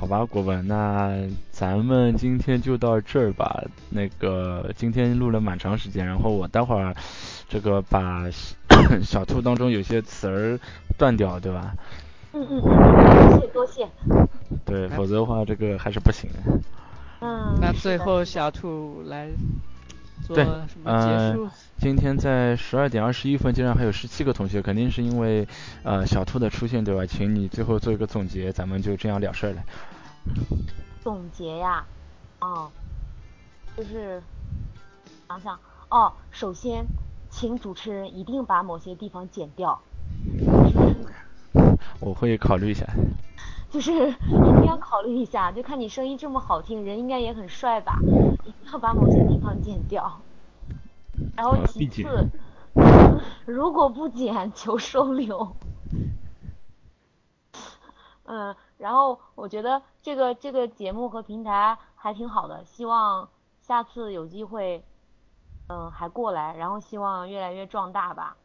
好吧，国文，那咱们今天就到这儿吧。那个今天录了蛮长时间，然后我待会儿这个把小 兔当中有些词儿断掉，对吧？嗯嗯嗯，多谢多谢。对，否则的话这个还是不行。嗯。那最后小兔来做什么结束？今天在十二点二十一分，竟然还有十七个同学，肯定是因为呃小兔的出现，对吧？请你最后做一个总结，咱们就这样了事儿了。总结呀，哦，就是想想哦，首先，请主持人一定把某些地方剪掉。我会考虑一下。就是一定要考虑一下，就看你声音这么好听，人应该也很帅吧，一定要把某些地方剪掉。然后其次，如果不剪，求收留。嗯，然后我觉得这个这个节目和平台还挺好的，希望下次有机会，嗯，还过来，然后希望越来越壮大吧。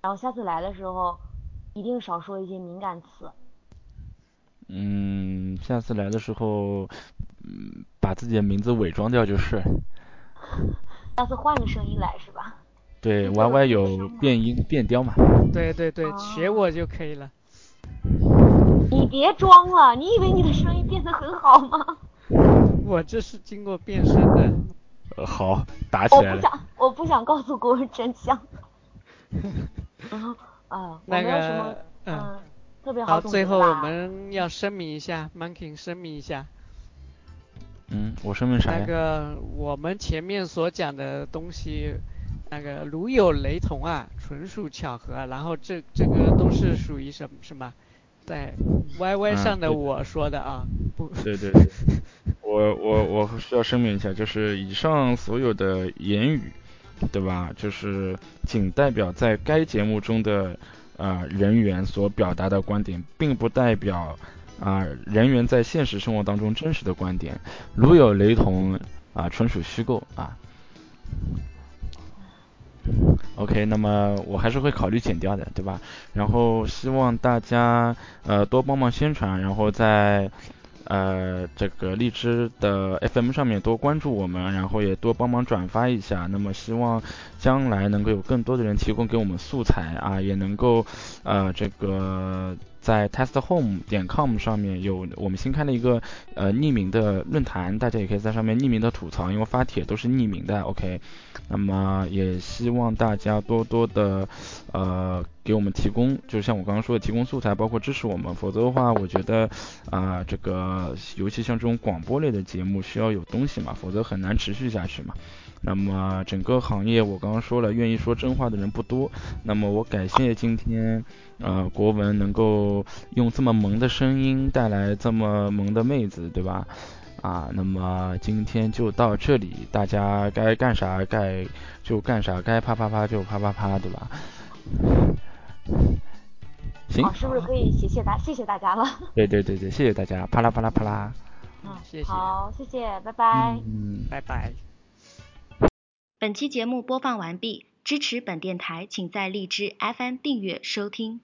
然后下次来的时候，一定少说一些敏感词。嗯，下次来的时候，嗯，把自己的名字伪装掉就是。下次换个声音来是吧？对，Y Y 有变音变调嘛？对对对，学我就可以了。你别装了，你以为你的声音变得很好吗？我这是经过变声的。呃，好，打起来了。我不想，我不想告诉国人真相。啊，那个，嗯。特别好，最后我们要声明一下，Monkey 声明一下。嗯，我声明啥那个我们前面所讲的东西，那个如有雷同啊，纯属巧合。然后这这个都是属于什么什么，在 YY 上的我说的啊，不。对对对，我我我需要声明一下，就是以上所有的言语，对吧？就是仅代表在该节目中的。啊，人员所表达的观点，并不代表啊人员在现实生活当中真实的观点，如有雷同啊，纯属虚构啊。OK，那么我还是会考虑剪掉的，对吧？然后希望大家呃多帮忙宣传，然后在。呃，这个荔枝的 FM 上面多关注我们，然后也多帮忙转发一下。那么希望将来能够有更多的人提供给我们素材啊，也能够呃这个。在 testhome 点 com 上面有我们新开了一个呃匿名的论坛，大家也可以在上面匿名的吐槽，因为发帖都是匿名的。OK，那么也希望大家多多的呃给我们提供，就像我刚刚说的提供素材，包括支持我们。否则的话，我觉得啊这个尤其像这种广播类的节目需要有东西嘛，否则很难持续下去嘛。那么整个行业我刚刚说了，愿意说真话的人不多。那么我感谢今天呃国文能够用这么萌的声音带来这么萌的妹子，对吧？啊，那么今天就到这里，大家该干啥该就干啥，该啪啪啪就啪啪啪，对吧？行，是不是可以谢谢大谢谢大家了？对对对对，谢谢大家，啪啦啪啦啪啦。嗯，谢谢。好，谢谢，拜拜。嗯，拜拜。本期节目播放完毕，支持本电台，请在荔枝 FM 订阅收听。